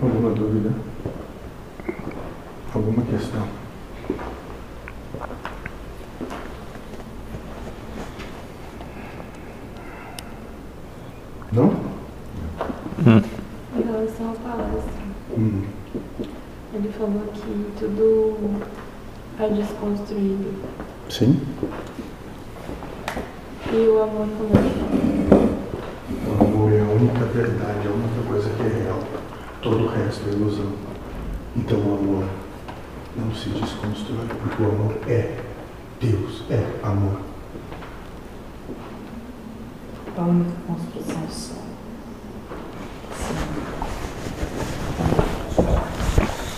Alguma dúvida? Alguma questão? Não? Em relação à palestra, Hum. ele falou que tudo é desconstruído. Sim? E o amor também. O amor é a única verdade, a única coisa que é real. Todo o resto é ilusão. Então o amor não se desconstrói, porque o amor é Deus, é amor. A única construção só.